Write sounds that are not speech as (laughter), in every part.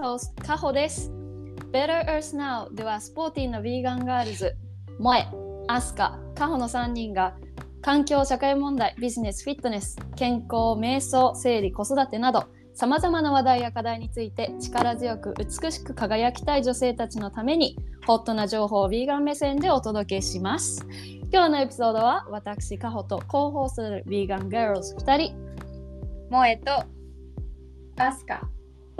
your today's host, カホです。Better Earth Now ではスポーティーなヴィーガンガールズ、萌え、アスカ、カホの3人が環境、社会問題、ビジネス、フィットネス、健康、瞑想、生理、子育てなどさまざまな話題や課題について力強く美しく輝きたい女性たちのためにホットな情報をヴィーガン目線でお届けします。今日のエピソードは私、カホと広報するヴィーガンガールズ2人萌えとアスカ。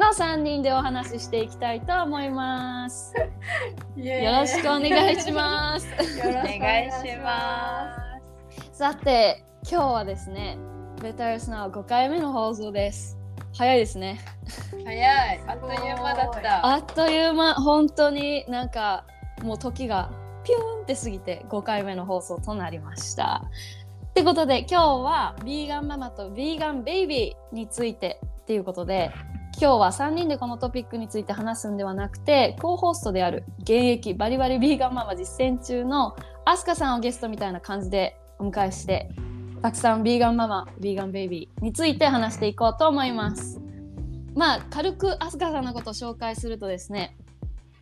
の3人でお話ししていきたいと思います。(laughs) よよろしくお願いします。す。よろおしく願いしまさて、今日はですね、ベタースナウ5回目の放送です。早いですね。す。早い。(laughs) あっという間だった。あっという間、本当になんかもう時がピューンって過ぎて5回目の放送となりました。ってことで今日はヴィーガンママとヴィーガンベイビーについてっていうことで今日は3人でこのトピックについて話すんではなくてコーホストである現役バリバリヴィーガンママ実践中のアスカさんをゲストみたいな感じでお迎えしてたくさんヴィーガンママヴィーガンベイビーについて話していこうと思います。まあ軽くアスカさんのことを紹介するとですね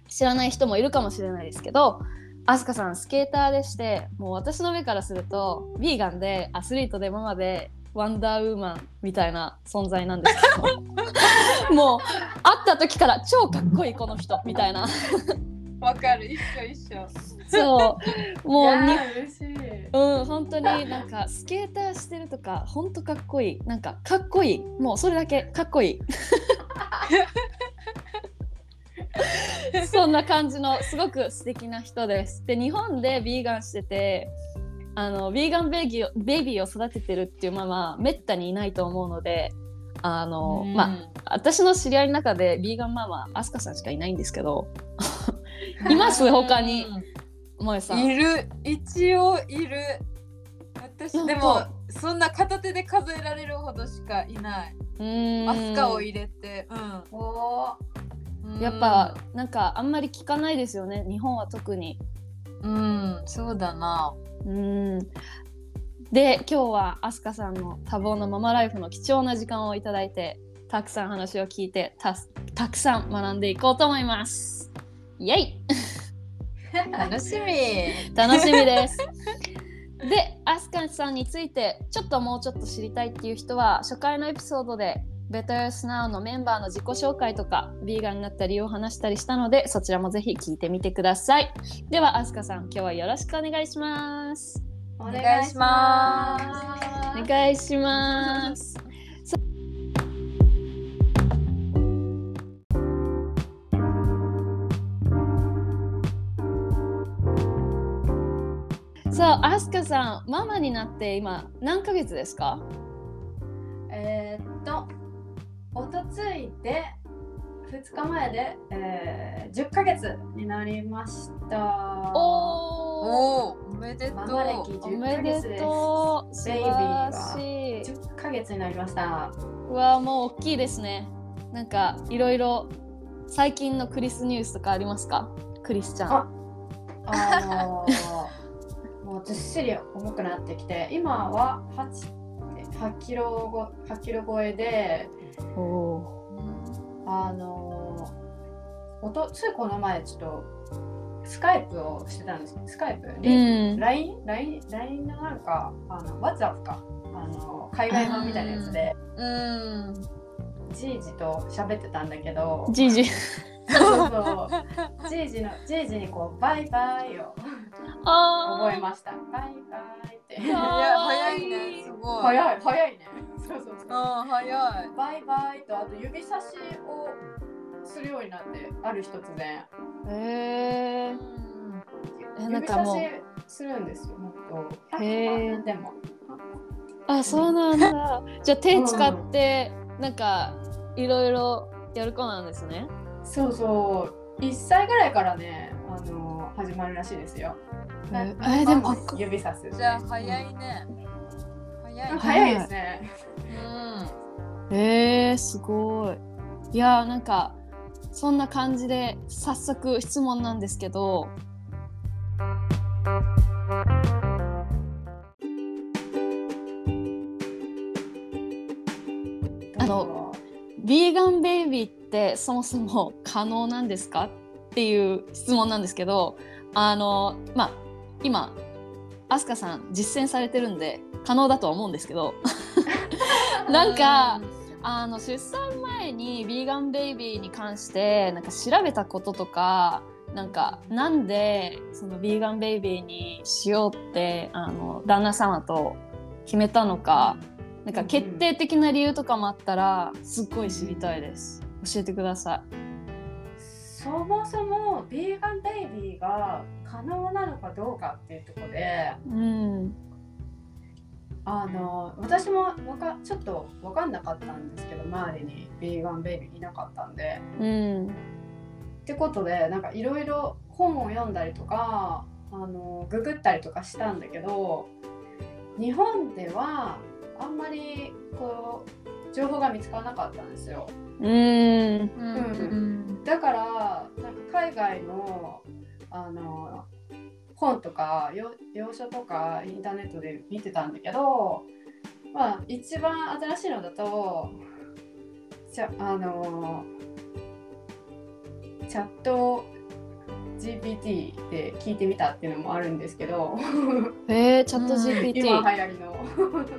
知らない人もいるかもしれないですけどアスカさんスケーターでしてもう私の目からするとヴィーガンでアスリートでママでワンダーウーマンみたいな存在なんですけど。(laughs) もう会った時から超かっこいいこの人みたいな。わかる。一緒一緒。そう。もうに嬉しい。うん本当になんかスケーターしてるとか本当かっこいい。なんかかっこいい。もうそれだけかっこいい。(laughs) そんな感じのすごく素敵な人です。で日本でビーガンしててあのビーガンベイビーをベイビーを育ててるっていうママめったにいないと思うのであのまあ私の知り合いの中でビーガンママアスカさんしかいないんですけど (laughs) います？他に萌えさんいる。一応いる。私でも本そんな片手で数えられるほどしかいない。アスカを入れて。おうん。やっぱなんかあんまり聞かないですよね日本は特に。うん。そうだな。うんで今日はアスカさんの多忙なママライフの貴重な時間をいただいてたくさん話を聞いてたたくさん学んでいこうと思います。イエイ楽しみ。楽しみです。(laughs) でアスカさんについてちょっともうちょっと知りたいっていう人は初回のエピソードで Better Now のメンバーの自己紹介とかビーガンになった理由を話したりしたのでそちらもぜひ聞いてみてください。ではアスカさん今日はよろしくお願いします。おお願いしまお願いします。(laughs) そう、アスカさん、ママになって今何ヶ月ですか？えーっと、おとついで2日前で、えー、10ヶ月になりました。おお、おお、おめでとママ歴う。お10めヶ月で。ですベイビーらがしい。10ヶ月になりました。うわ、もう大きいですね。なんかいろいろ最近のクリスニュースとかありますか？クリスちゃん。ああ (laughs) もうずっしり重くなってきて、今は8 8キロご8キロ超えで、おおあのー、おとついこの前ちょっとスカイプをしてたんですスカイプうん。LINE, LINE, LINE のなんかあの WhatsApp かあの海外版みたいなやつでうん。じいじと喋ってたんだけどじいじ。そうそうじいじのじいじにこうバイバイをあ覚えましたバイバイっていや早いね。すごい。早い早いねそうそうそううん、早い。バイバイとあと指差しをするようになってある日突然へえ。えなん指差しするんですよもっとへー100万でもあ、そうなんだ。(laughs) じゃあ手使ってなんかいろいろやる子なんですね。そうそう1歳ぐらいからねあの始まるらしいですよなえーでも指さすじゃあ早いね。早いね。早いですねうん。えー、すごい。いやーなんかそんな感じで早速質問なんですけど。あのビーガンベイビーってそもそも可能なんですか？っていう質問なんですけどあのまあ今アスカさん実践されてるんで可能だとは思うんですけど (laughs) なんかあの出産前にビーガンベイビーに関してなんか調べたこととかなんかなんでそのビーガンベイビーにしようってあの旦那様と決めたのかなんか決定的な理由とかもあったらすっごい知りたいです教えてくださそもそもビーガンベイビーが可能なのかどうかっていうところでいうん。あの私もわかちょっと分かんなかったんですけど周りにビーガンベイビーいなかったんで。うん。ってことでなんかいろいろ本を読んだりとかあのググったりとかしたんだけど日本ではあんまりこう情報が見つからなかったんですよ。うん。うん。だからなんか海外のあの本とかよ洋書とかインターネットで見てたんだけどまあ一番新しいのだとじゃあのチャット GPT で聞いてみたっていうのもあるんですけどえー、チャットうん。GPT、今流行りの。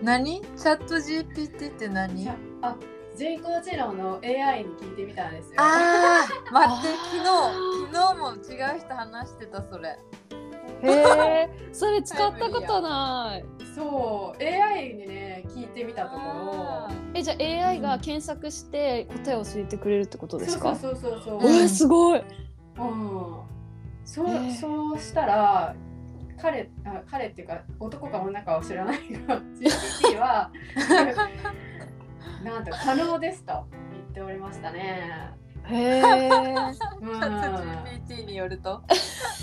何？チャット GPT って何？チャあ人工知能の AI に聞いてみたんですよ。あー待ってあ昨日昨日も違う人話してたそれ。へえそれ使ったことない。そう AI にね聞いてみたところ。あえじゃあ AI が検索して答えを教えてくれるってことですか？そうそうそうそうう。わすごい。うん、そうそうしたら彼あ彼っていうか男か女かは知らないが GPT はなんと可能ですと言っておりましたね。へえ GPT によると。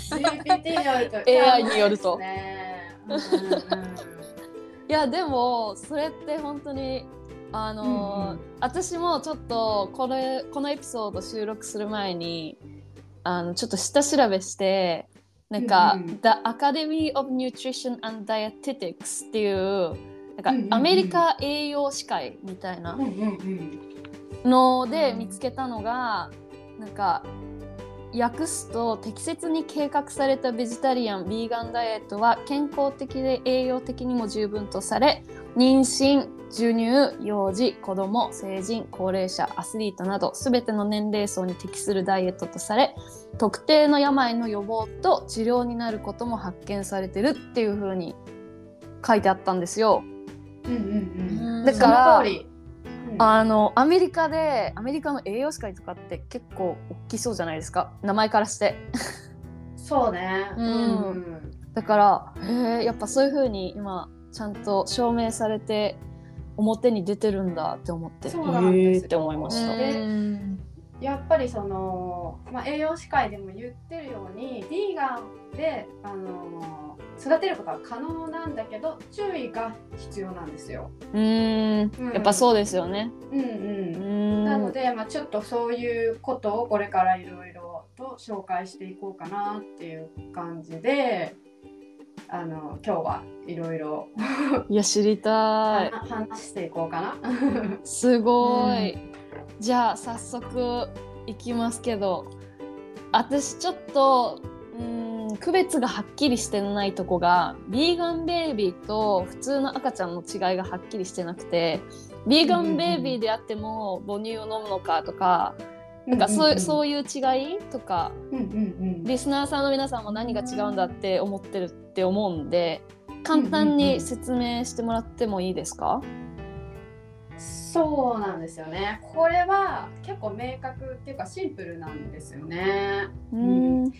GPT によると。(laughs) AI によると。いやでもそれって本当にあのーうんうん。私もちょっとこれこのエピソード収録する前にあのちょっと下調べしてなんか、うんうん。The Academy of Nutrition and Dietetics っていうなんか、アメリカ栄養士会みたいなので見つけたのが、なんか訳すと適切に計画されたベジタリアン・ビーガンダイエットは健康的で栄養的にも十分とされ妊娠授乳幼児子ども成人高齢者アスリートなど全ての年齢層に適するダイエットとされ特定の病の予防と治療になることも発見されてるっていう風に書いてあったんですよ。うんうんうん。だからうん。あのアメリカでアメリカの栄養士会とかって結構大きそうじゃないですか。名前からして。そうね。うん。うんだからへえやっぱそういう風に今ちゃんと証明されて表に出てるんだって思って。そうなんですって思いました、でうんやっぱりその、まあ、栄養士会でも言ってるようにビーガンであの育てることは可能なんだけど注意が必要なんですよ。うーん。うん。やっぱそうですよね。うんう、うんーん。なので、まあ、ちょっとそういうことをこれからいろいろと紹介していこうかなっていう感じであの今日はいろいろいや知りたい。(laughs) 話していこうかな。すごい、じゃあ早速いきますけど私ちょっとうーん区別がはっきりしてないとこがビーガンベイビーと普通の赤ちゃんの違いがはっきりしてなくてビーガンベイビーであっても母乳を飲むのかとか、なんかそう,、そういう違いとかうんうんうん。リスナーさんの皆さんも何が違うんだって思ってるって思うんで簡単に説明してもらってもいいですか、そうなんですよね。これは結構明確っていうかシンプルなんですよね。うーん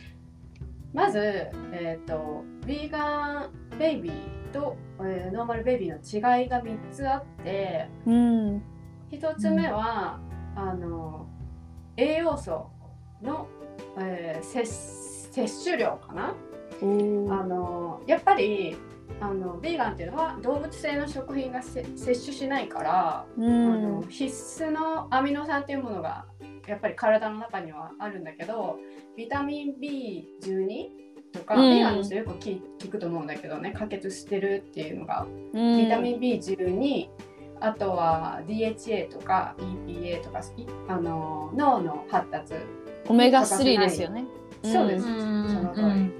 まず、えー、とビーガンベイビーと、えーノーマルベイビーの違いが3つあってうん1つ目は、あの栄養素の、えー摂摂取量かな。あのやっぱりあのビーガンっていうのは動物性の食品がせ摂取しないから、うあんの必須のアミノ酸っていうものがやっぱり体の中にはあるんだけどビタミン B12 とか、うん。ビーガンの人よく聞聞くと思うんだけどね可決してるっていうのが、うん。ビタミン B12 あとは DHA とか EPA とかいあの脳の発達。オメガ3ですよね。そうです、うん。その通り、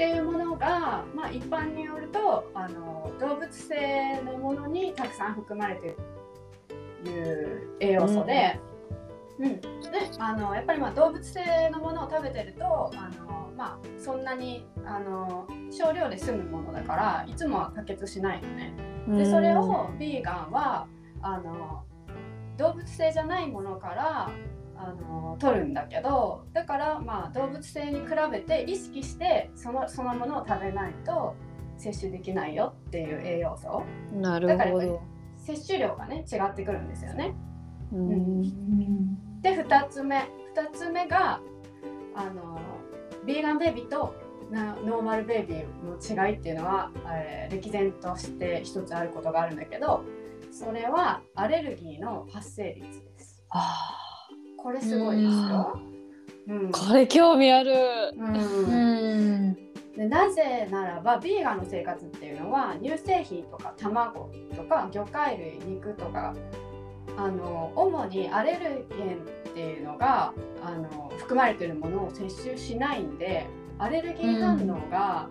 っていうものが、まあ、一般によるとあの動物性のものにたくさん含まれているという栄養素で,、うん。であのやっぱりまあ動物性のものを食べてるとあの、まあ、そんなにあの少量で済むものだからいつもは可決しないのね。でそれをビーガンはあの動物性じゃないものからあの取るんだけどだからまあ動物性に比べて意識してそのそのものを食べないと摂取できないよっていう栄養素なるほど。摂取量がね違ってくるんですよね。うんで2つ目2つ目があのビーガンベイビーとなノーマルベイビーの違いっていうのは、えー歴然として一つあることがあるんだけどそれはアレルギーの発生率です。あこれすごいですよ。うんーこれ興味ある。うんうんでなぜならばビーガンの生活っていうのは乳製品とか卵とか魚介類肉とかあの主にアレルゲンっていうのがあの含まれているものを摂取しないんでアレルギー反応が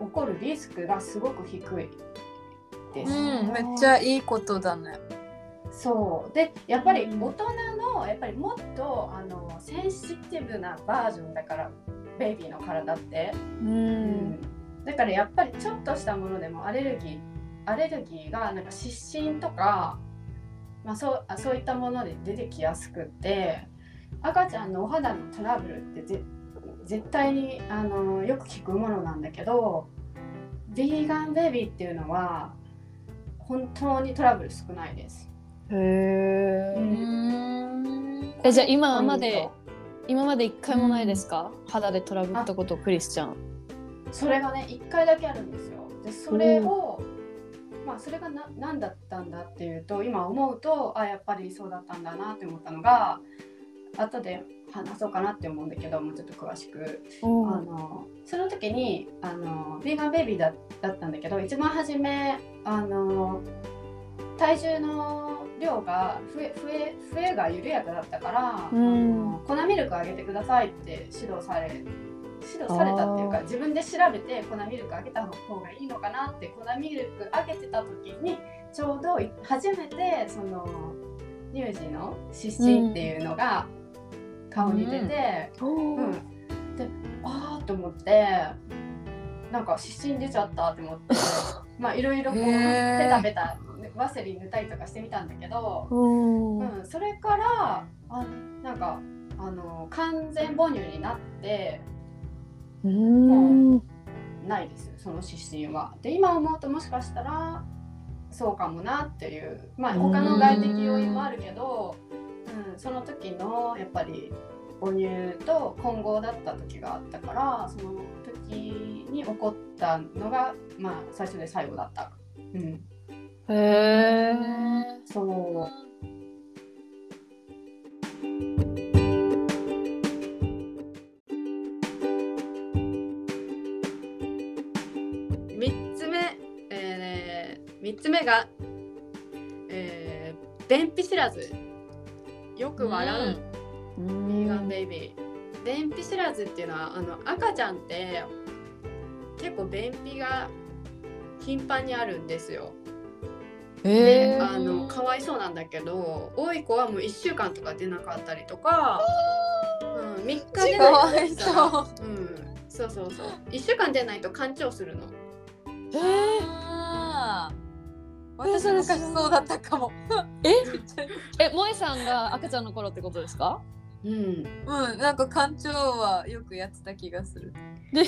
起こるリスクがすごく低いです。うんめっちゃいいことだねそうでやっぱりうん大人のやっぱりもっとあのセンシティブなバージョンだからベイビーの体って。ううんんだからやっぱりちょっとしたものでもアレルギーアレルギーがなんか湿疹とか、まあ、そうあそういったもので出てきやすくって赤ちゃんのお肌のトラブルってぜ絶対にあのよく聞くものなんだけどビーガンベビーっていうのは本当にトラブル少ないです。へうえ。じゃあ今まで今まで一回もないですか？肌でトラブったことクリスちゃん。トそれがね1回だけあるんですよ。でそれを、まあそれがな何だったんだっていうと今思うとあやっぱりそうだったんだなって思ったのが後で話そうかなって思うんだけどもうちょっと詳しくあのその時にあのビーガンベイビーだだったんだけど一番初めあの体重の量が増え増え増えが緩やかだったから、うん。粉ミルクあげてくださいって指導され指導されたっていうか自分で調べて粉ミルクあげた方がいいのかなって粉ミルクあげてた時にちょうどい初めてその乳児の湿疹っていうのが顔に出て、うん。うん、であーと思ってなんか湿疹出ちゃったって思って (laughs) まあいろいろこうペタペタワセリン塗ったりとかしてみたんだけど、うんうん、それからあなんかあの完全母乳になってうんないですその湿疹は。で今思うともしかしたらそうかもなっていうまあ他の外的要因もあるけど、うん、その時のやっぱり母乳と混合だった時があったからその時に起こったのがまあ最初で最後だった。うん、へえ。そう。3つ目、えー、3つ目が、えー、便秘知らず。よく笑う、ビビーガンベイビー。便秘知らずっていうのはあの赤ちゃんって結構便秘が頻繁にあるんですよ。えであのかわいそうなんだけど多い子はもう1週間とか出なかったりとか、うん、3日出ないと起きたらかわうん、そうそうそう1週間出ないと干潮するの。えあー私昔そうだったかも。え？(laughs) 萌えさんが赤ちゃんの頃ってことですか？うん、うん、なんか館長はよくやってた気がする。でうん、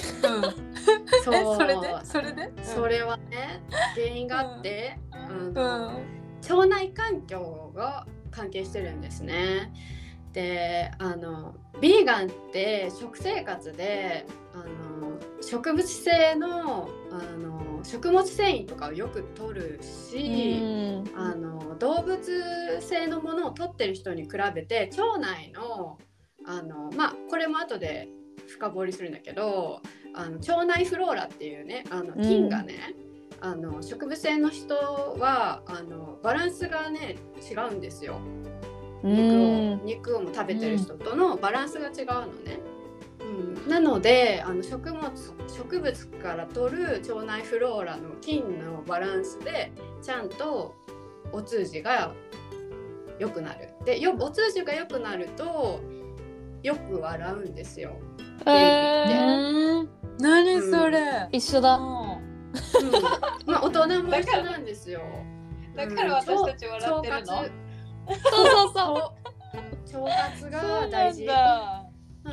そ (laughs) うえ、それで？それで？それはね原因があって、あうのん。腸内環境が関係してるんですね。であのビーガンって食生活であの植物性のあの食物繊維とかをよく取るし、あの動物性のものを取ってる人に比べて腸内のあのまあこれも後で深掘りするんだけどあの腸内フローラっていうねあの菌がね、あの植物性の人はあのバランスがね違うんですよ。う肉をん肉をも食べてる人とのバランスが違うのね。うん、なのであの食物植物から取る腸内フローラの菌のバランスでちゃんとお通じが良くなる。でよお通じが良くなるとよく笑うんですよ。えー。何それ、一緒だ。うん。うん、まあ大人も一緒なんですよ。だから私たち笑ってるの、そうそうそう。腸腸活が大事。そうなんだ。うん。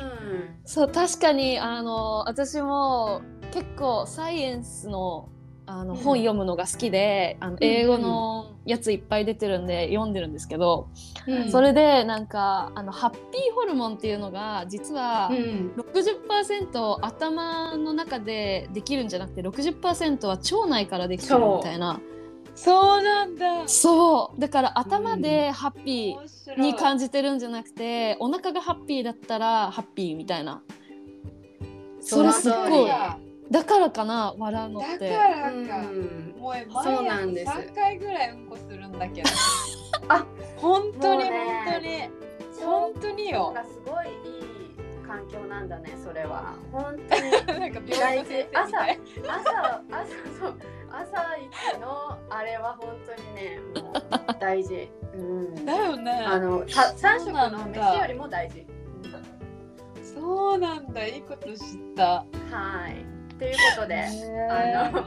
そう確かにあの私も結構サイエンスのあの、うん。本読むのが好きであの英語のやついっぱい出てるんで読んでるんですけど、うん。それでなんかあのハッピーホルモンっていうのが実はうん。60%頭の中でできるんじゃなくて60%は腸内からできてるみたいな。そうなんだ。そう。だから頭でハッピーい。に感じてるんじゃなくてお腹がハッピーだったらハッピーみたいな。それすっごいだだからかな笑うのっかて。らか、うんもうそう毎なんです。朝3回ぐらいうんこするんだけど。(laughs) あ本当に本当に。本当によ。がすごいいい環境なんだねそれは。本当に。なんか病院の先生みたい。朝朝そう朝一のあれは本当にねもう大事、うん、だよね。あのた三食そうなのんだ飯よりも大事。そうなんだ。いいこと知った。はいということであの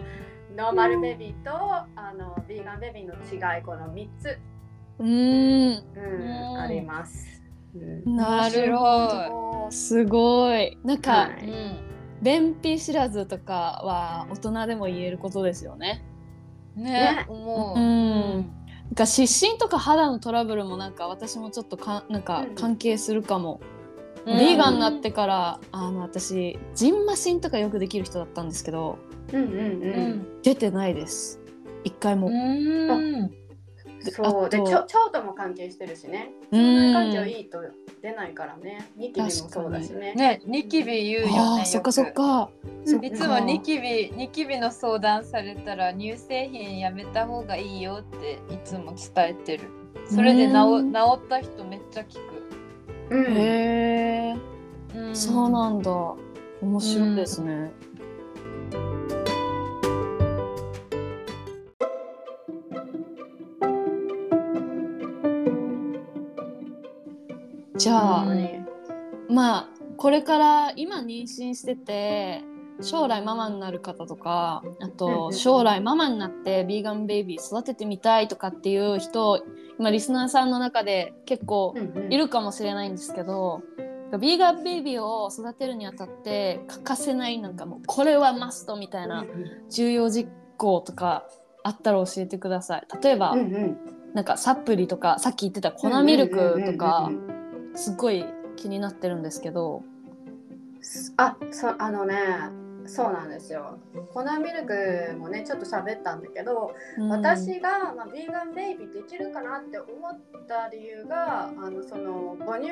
ノーマルベビーとあのビーガンベビーの違いこの3つ、うーん。うんうんあります。うん。なるほど。すごい。なんか、はうんい。便秘知らずとかは大人でも言えることですよね。ねね。思う、うん。なんか湿疹とか肌のトラブルもなんか私もちょっとかなんかうん。関係するかも、うんビーガンになってからあの私ジンマシンとかよくできる人だったんですけどうんうんううん。ん出てないです。一回も、うん。そう。で腸とも関係してるしね。うん。腸内環境いいと出ないからね。ニキビもそうだしね。ねニキビ言うよねそっかそっか。いつもニキビニキビの相談されたら乳製品やめた方がいいよっていつも伝えてる。それで治うん。治った人めっちゃ聞うん。へえく、うん。そうなんだ。面白いですね、じゃあ、うんまあこれから今妊娠してて将来ママになる方とかあとん将来ママになってビーガンベイビー育ててみたいとかっていう人今リスナーさんの中で結構いるかもしれないんですけどビーガンベイビーを育てるにあたって欠かせないなんかもうこれはマストみたいな重要実行とかあったら教えてください。例えば、うんうん。なんかサプリとかさっき言ってた粉ミルクとかすっごい気になってるんですけど。あそあのねそうなんですよ。粉ミルクもねちょっと喋ったんだけど、うん。私が、まあ、ビーガンベイビーできるかなって思った理由があのその母乳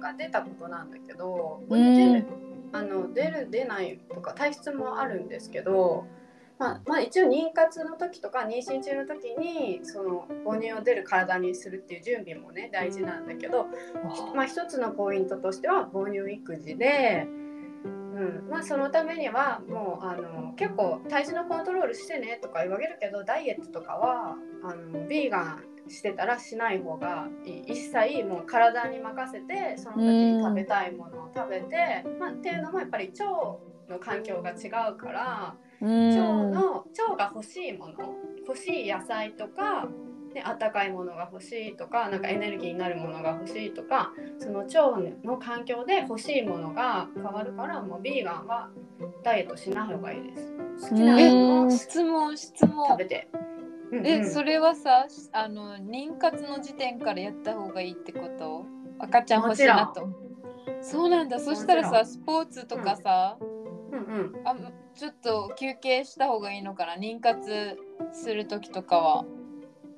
が出たことなんだけど母乳出るあの出る出ないとか体質もあるんですけど、まあ、まあ一応妊活の時とか妊娠中の時にその母乳を出る体にするっていう準備もね大事なんだけど、まあ、一つのポイントとしては母乳育児で、うんまあ、そのためにはもうあの結構体重のコントロールしてねとか言われるけどダイエットとかはあのビーガンしてたらしない方がいい。一切もう体に任せてその時に食べたいものを食べて、まあ、っていうのもやっぱり腸の環境が違うから。うん。腸の腸が欲しいもの欲しい野菜とかで温かいものが欲しいとかなんかエネルギーになるものが欲しいとかその腸の環境で欲しいものが変わるからもうビーガンはダイエットしない方がいいです。好きなえものを質問質問。食べて、うんえ、うん。それはさあの妊活の時点からやった方がいいってこと？赤ちゃん欲しいなと。そうなんだ。そしたらさスポーツとかさ、うんうん。あちょっと休憩した方がいいのかな？妊活する時とかは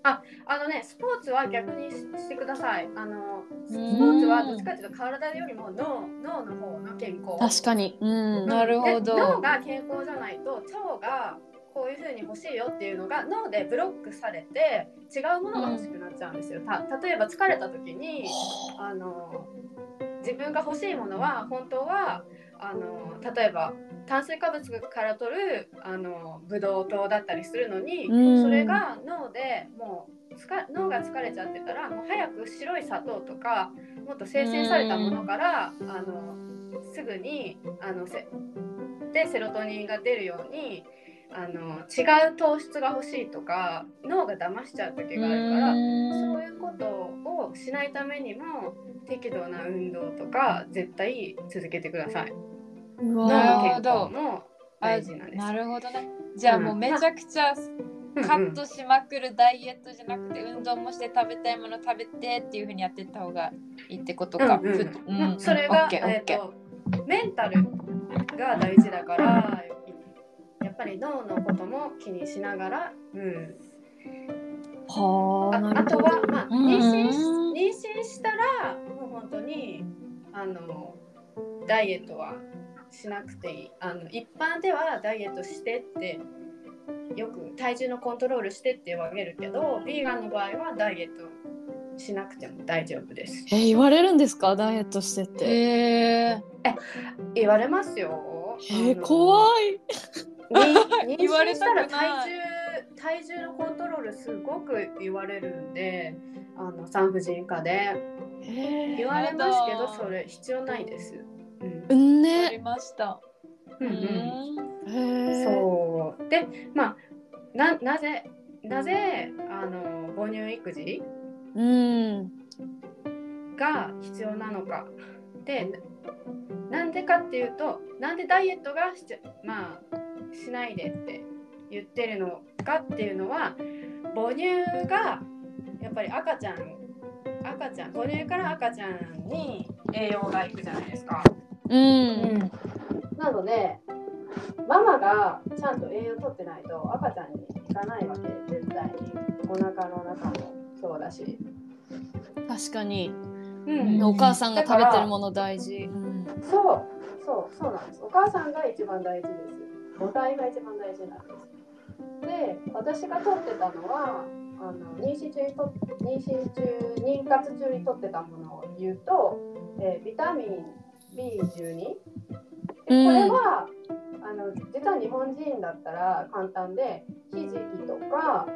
あのねスポーツは逆にししてください。あのスポうんーツはどっちかというと体よりも脳脳の方の健康。確かに、うん、なるほど。で脳が健康じゃないと腸がこういうふうに欲しいよっていうのが脳でブロックされて違うものが欲しくなっちゃうんですよ。た例えば疲れた時にあの自分が欲しいものは本当はあの例えば炭水化物から取るあのブドウ糖だったりするのに、うんそれが脳でもうつか脳が疲れちゃってたらもう早く白い砂糖とかもっと生成されたものから、あのすぐにあのせでセロトニンが出るようにあの違う糖質が欲しいとか脳が騙しちゃう時があるから。そういうことをしないためにも適度な運動とか絶対続けてください。う脳わの健康も大事なんです。なるほどね。じゃあもうめちゃくちゃカットしまくるダイエットじゃなくて運動もして食べたいもの食べてっていうふうにやってった方がいいってことか。うんうん。ふうんそれが、えーとメンタルが大事だからやっぱり脳のことも気にしながら、うん、はああとは、まあ、うん。妊娠し妊娠したらもう本当にあのダイエットはしなくていい。あの一般ではダイエットしてってよく体重のコントロールしてって言われるけどビーガンの場合はダイエットしなくても大丈夫です。え言われるんですか？ダイエットしてって。へえ。言われますよ。え怖い。い (laughs) 言われたくない妊娠したら体重体重のコントロールすごく言われるんであの産婦人科で。え言われますけど。それ必要ないです。うんうんわかりねました。うんうん。そう。でまあななぜなぜあの母乳育児うん。が必要なのか。でなんでかっていうとなんでダイエットがしちゃまあしないでって言ってるのかっていうのは母乳がやっぱり赤ちゃん赤ちゃん母乳から赤ちゃんに栄養がいくじゃないですか。うん。なのでママがちゃんと栄養取ってないと赤ちゃんにいかないわけ絶対に。お腹の中もそうだし、確かに。うん。お母さんが食べてるもの大事。うん。そうそうそうなんです。お母さんが一番大事です。母体が一番大事なんです。で私が取ってたのはあの妊娠中にと妊娠中妊活中に取ってたものを言うと、えービタミン B12 でこれは、あの実は日本人だったら簡単でひじきとか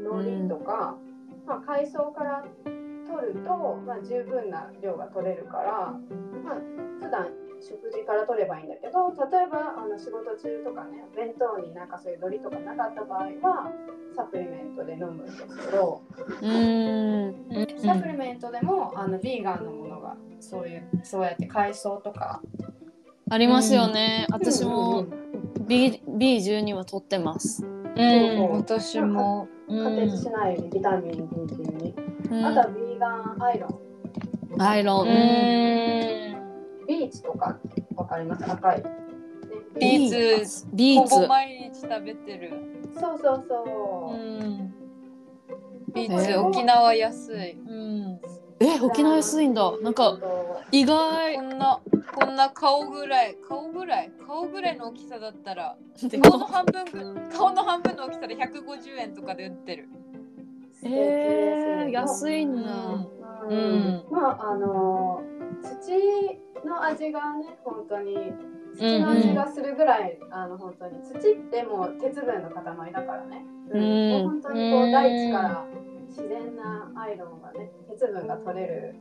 海苔とか、まあ、海藻から取ると、まあ、十分な量が取れるから、まあ普段食事から取ればいいんだけど例えばあの仕事中とかね弁当になんかそういう海苔とかなかった場合はサプリメントで飲むんですけど、うん。サプリメントでもあのビーガンのものがそういうそうやって海藻とか。ありますよね。私もうん。うん B B12 は取ってます。うん、私も。うん加鉄しないようにビタミン B12、うん。あとは vegan iron。iron。うん。ビーツとかわかります？赤い、ねビーツ。ビーツ。ほぼ毎日食べてる。そうそうそう。う、ん。ビーツ沖縄安い。うん。え沖縄安いんだ。なんか意外。こんなこんな顔ぐらい顔ぐらい？顔ぐらいの大きさだったらで顔の半分ぐ顔の半分の大きさで150円とかで売ってる。えー、安いんだ、うん。うん。まああの土の味がね本当に土の味がするぐらい、あの本当に。土ってもう鉄分の塊だからね、うん。もう本当にこううん。大地から自然なアイロンがね鉄分が取れる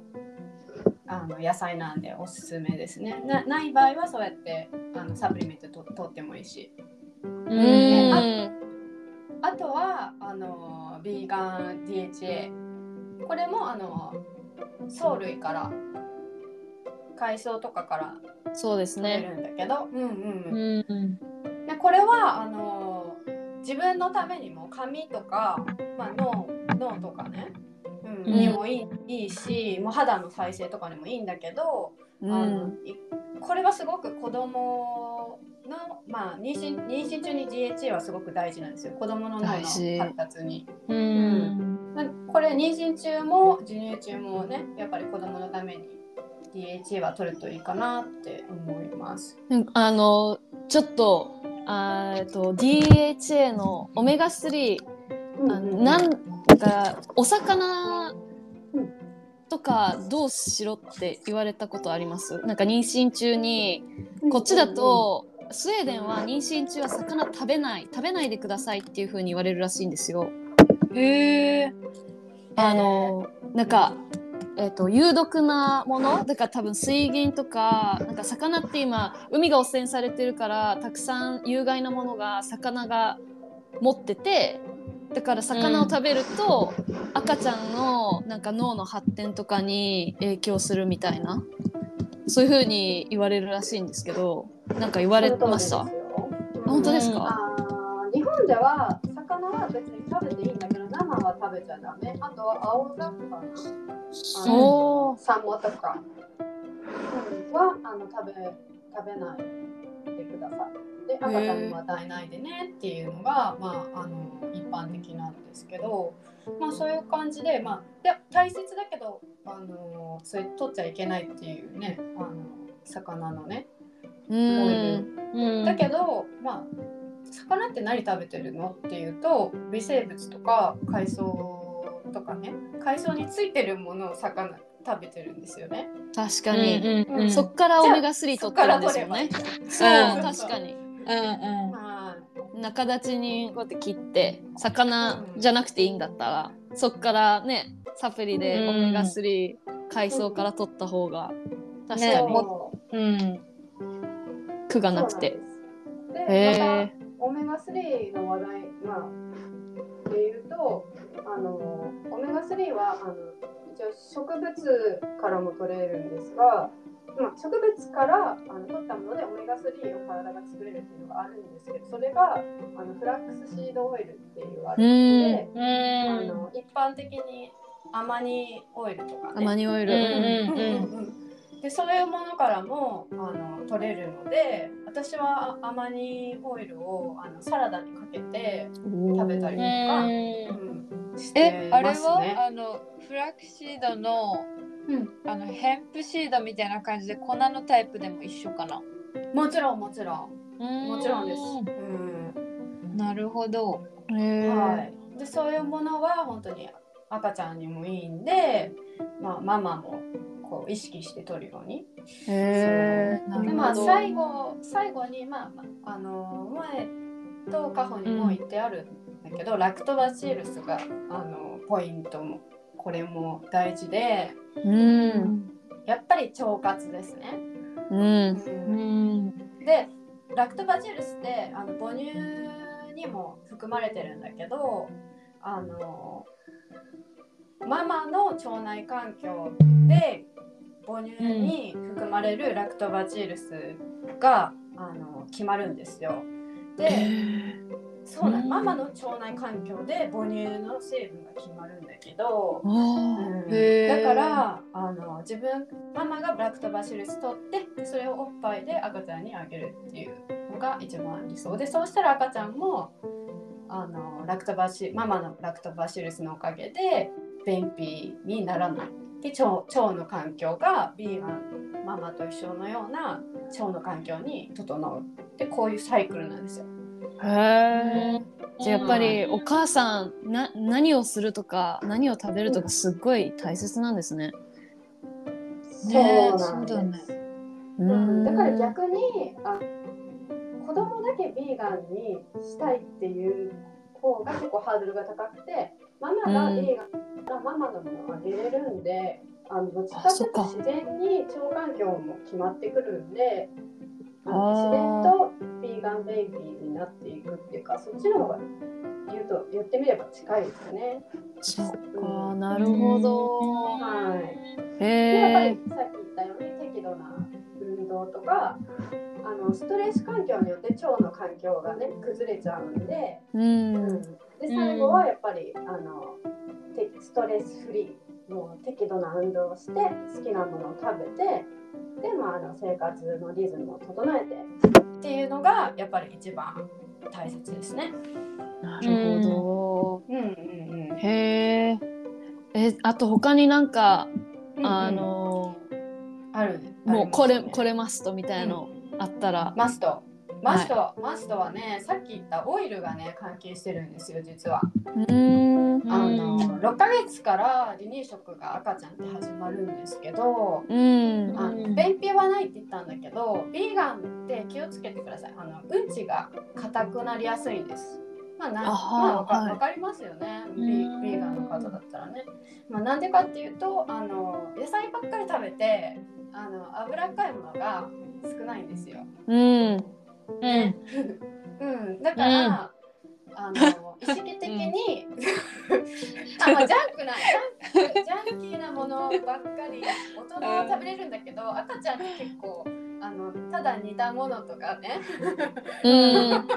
あの野菜なんでおすすめですね。なない場合はそうやってあのサプリメントと取ってもいいし。うねんあとはあのビーガン DHA これもあの藻類から海藻とかからそうです取れねるんだけど、うんうんうん。でこれはあの自分のためにも髪とか、まあ、脳脳とかね、うん。うん。にもいいいいしもう肌の再生とかにもいいんだけど、うあのこれはすごく子供の、まあ、妊娠妊娠中に DHA はすごく大事なんですよ。子供の脳の発達に。うん。まあこれ妊娠中も授乳中もねやっぱり子供のために DHA は取るといいかなって思います。あのちょっとあーえっと DHA のオメガ3あうんなんかお魚うんとかどうしろって言われたことあります？なんか妊娠中にこっちだとスウェーデンは妊娠中は魚食べない食べないでくださいっていう風に言われるらしいんですよ。へえ。あのなんかえー、と有毒なものだから多分水銀とかなんか魚って今海が汚染されてるからたくさん有害なものが魚が持っててだから魚を食べると、赤ちゃんのなんか脳の発展とかに影響するみたいなそういう風に言われるらしいんですけどなんか言われました？本当ですか、あー日本では魚は別に食べていいんだけど生は食べちゃダメ。あとは青魚おー。サンマとか、うん、はあの食べ食べないでくださいで赤ちゃんにも与えないでねっていうのが、まあ、あの一般的なんですけど、まあ、そういう感じで,、まあ、で大切だけどあのそれ取っちゃいけないっていうねあの魚のねうん。だけど、まあ魚って何食べてるのっていうと微生物とか海藻とかね海藻についてるものを魚食べてるんですよね。確かに、うんうんうん。そっからオメガ3取ってるんですよね。そううん確かに。うんはい中立ちにこうやって切って魚じゃなくていいんだったらそっからねサプリでオメガ3海藻から取った方が確かねに。もう。ん苦がなくて。でえたオメガ3の話題、まあ、で言うとあのオメガ3はあの一応植物からも取れるんですが、まあ、植物からあの取ったものでオメガ3を体が作れるっていうのがあるんですけどそれがあのフラックスシードオイルっていうあるので、うんあの一般的にアマニオイルとかね。アマニオイル、うん。うんうんうんでそういうものからもあの取れるので私はアマニオイルをあのサラダにかけてうん食べたりとか、うんしてえ、あれますは、ね。あのフラックシードのうん、あのヘンプシードみたいな感じで粉のタイプでも一緒かな？もちろんもちろんももちろんです。うんなるほど。はい、でそういうものは本当に赤ちゃんにもいいんで、まあ、ママもこう意識して取るように。へえなでまあ最後最後にまあまああの前と過去にも言ってあるんだけど、ラクトバチルスがあのポイントもこれも大事でうん。やっぱり腸活ですね。うん。うん。でラクトバチルスってあの母乳にも含まれてるんだけどあのママの腸内環境で母乳に含まれるラクトバチルスが、あの決まるんですよ。でそうなんうん。ママの腸内環境で母乳の成分が決まるんだけど、うん。だからあの自分ママがラクトバシルス取ってそれをおっぱいで赤ちゃんにあげるっていうのが一番理想でそうしたら赤ちゃんもあのラクトバシママのラクトバシルスのおかげで便秘にならないで腸腸の環境がビーガンママと一緒のような腸の環境に整うでこういうサイクルなんですよ。へえじゃあやっぱりお母さんな何をするとか何を食べるとかすっごい大切なんですね。ねそうなんです。そうだね。うん、だから逆にあ子供だけビーガンにしたいっていう方が結構ハードルが高くてママがビーガンなママのものをあげれるんで、あのどっちか。っていうと自然に腸環境も決まってくるんで自然とビーガンベイビーになっていくっていうかそっちの方が言うと言ってみれば近いですね。そっかなるほど。はい。へでやっぱりえさっき言ったように適度な運動とかあのストレス環境によって腸の環境がね崩れちゃうんで,、ううんんで最後はやっぱりあのてストレスフリーもう適度な運動をして好きなものを食べてで、まあ、あの生活のリズムを整えてっていうのがやっぱり一番大切ですね。なるほうん。うんど。へええあと他になんかうん、あのある。もうこれこれれマストみたいなのあったら。マストマスト、マストはね、さっき言ったオイルがね、関係してるんですよ、実は。うーん。あの6ヶ月から離乳食が赤ちゃんって始まるんですけど、うん。あうん便秘はないって言ったんだけど、ビーガンって気をつけてください。あのうんちが硬くなりやすいんです。まあ、なまあわかはいわかりますよねビーガンの方だったらね。まあ、なんでかっていうとあの野菜ばっかり食べてあの脂っこいものが少ないんですよ。うん。うん。うん、だから、あの意識的に、あ、まあ、ジャンクなジャンク (laughs) ジャンキーなものばっかり大人は食べれるんだけど赤ちゃんって結構あのただ煮たものとかね。うん。(laughs)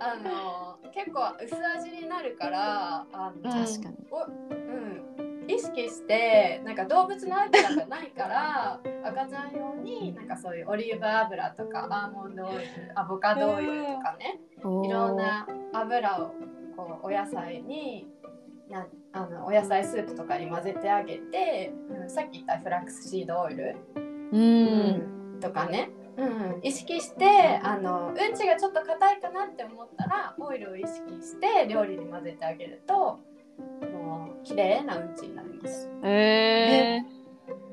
あの結構薄味になるからあの、確かに。おうん、意識してなんか動物の油がないから赤ちゃん用になんかそういうオリーブ油とかアーモンドオイルアボカドオイルとかねいろんな油をこうお野菜になあのお野菜スープとかに混ぜてあげて、うん、さっき言ったフラックスシードオイル、うん。とかね、うん、意識してあのうんちがちょっと硬いかなって思ったらオイルを意識して料理に混ぜてあげると綺麗なうんちになります。え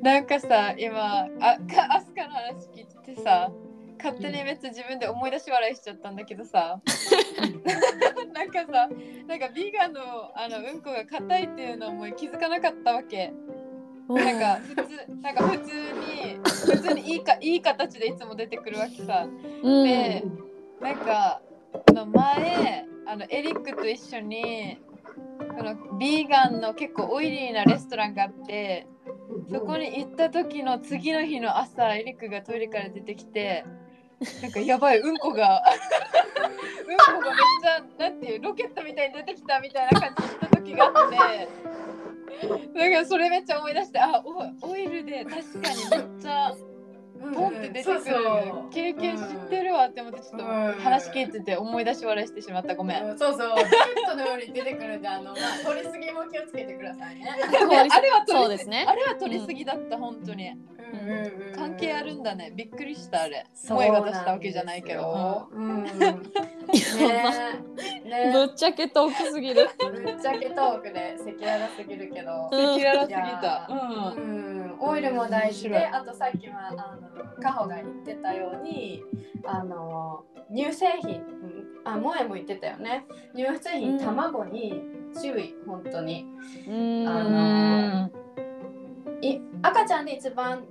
なんかさ、今、あ、か、アスカの話聞いててさ。勝手にめっちゃ自分で思い出し笑いしちゃったんだけどさ。(laughs) なんかさ、なんかビーガンの、あの、うんこが硬いっていうのも気づかなかったわけ。ー。なんか、普通、なんか普通に、普通にいいか、いい形でいつも出てくるわけさ。うん。でなんかあの前あのエリックと一緒にこのビーガンの結構オイリーなレストランがあってそこに行った時の次の日の朝エリックがトイレから出てきてなんかやばいうんこが (laughs) うんこがめっちゃなんていうロケットみたいに出てきたみたいな感じした時があってだからそれめっちゃ思い出してあオオイルで確かにめっちゃポンって出てくる経験知ってるわって思ってちょっと話聞いてて思い出し笑いしてしまったごめん。うんそうそう、ロケットのように出てくるんで、あの、まあ、(laughs) 取りすぎも気をつけてくださいね。あれは取りそうですねあれは取りすぎだった、本当に。うん関係あるんだね。びっくりしたあれ。そう声が出したわけじゃないけど。う (laughs) (laughs) ぶっちゃけ遠くすぎる。ぶっちゃけトークで赤裸々すぎるけど。うん赤裸々すぎた。うん。うん、オイルも大事で、あとさっきはあのカホが言ってたように、あの乳製品、うん、あ萌えも言ってたよね。乳製品、うん卵に注意本当に。うん。あのい赤ちゃんで一番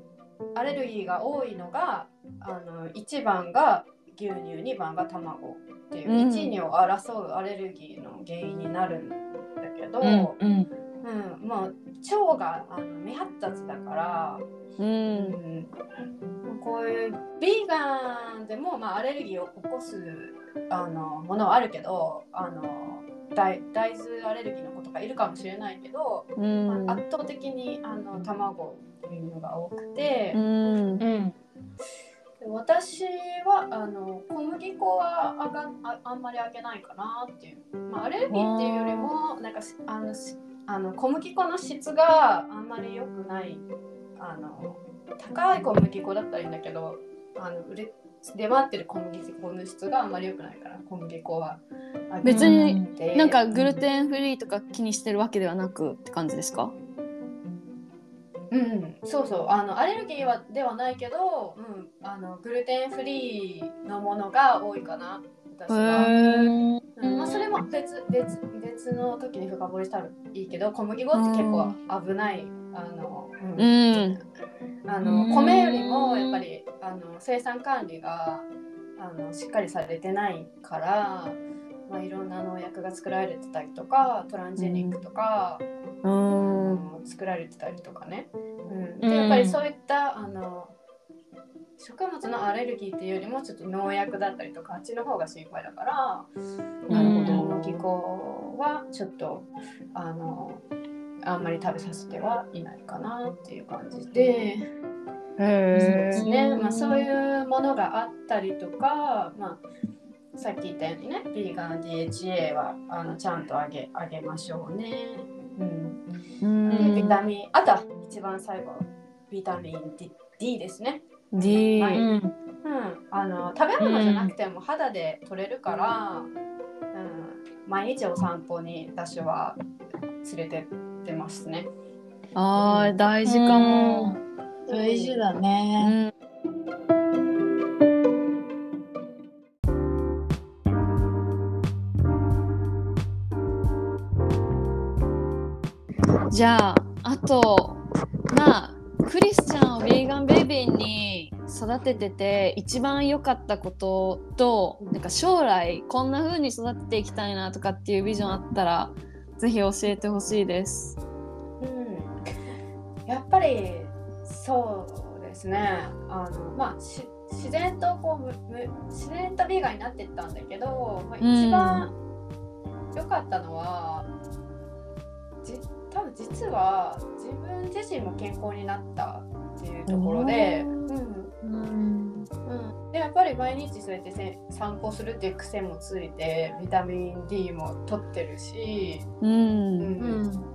アレルギーが多いのが、あの1番が牛乳、2番が卵っていう、うん1、2を争うアレルギーの原因になるんだけど。うんうんうん、もう腸があの未発達だから、う。うんん、こういうビーガンでも、まあ、アレルギーを起こすあのものはあるけどあの大大豆アレルギーの子とかいるかもしれないけど、うん。まあ圧倒的にあの卵牛乳が多くて。う、ん。うん。私はあの小麦粉はあがああんまりあげないかなっていう、まあ、アレルギーっていうよりもなんかしあのしあの小麦粉の質があんまり良くないあの高い小麦粉だったらいいんだけどあの売れ出回ってる小麦粉の質があんまり良くないから小麦粉は別になんかグルテンフリーとか気にしてるわけではなくって感じですか？うん、そうそう。あのアレルギーはではないけど、うん、あのグルテンフリーのものが多いかな。私は。へうん。まあ、それも別別別の時に深掘りしたらいいけど小麦粉って結構危ない、あの、うん。うん。あのうん。米よりもやっぱりあの生産管理があのしっかりされてないから、まあ、いろんな農薬が作られてたりとかトランジェニックとか、うあん。の作られてたりとかね、うん、うん。でやっぱりそういったあの食物のアレルギーっていうよりもちょっと農薬だったりとかあっちの方が心配だからなるほど。小麦粉はちょっとあのあんまり食べさせてはいないかなっていう感じで。そうですね、まあ、そういうものがあったりとか、まあ、さっき言ったようにね、ビーガン DHA はあのちゃんとあげあげましょうね。うん、うでビタん。ミン、あとは一番最後、ビタミン D, D ですね。D はいうん。うん、ああの食べ物じゃなくても肌で取れるから、うん毎日お散歩に私は連れてってますね。あー大事かも。大事だうね。じゃああとまあクリスチャンをヴィーガンベイビーに育ててて一番良かったこととなんか将来こんな風に育てていきたいなとかっていうビジョンあったらぜひ教えてほしいです。うん、やっぱりそうですねあの、まあ、し自然とこうむ自然とビーガンになってったんだけど、まあ、一番良かったのは、じ多分実は自分自身も健康になったっていうところで、うんうん。うん、でやっぱり毎日そうやってせ散歩するっていう癖もついてビタミン D も取ってるし、うん、うん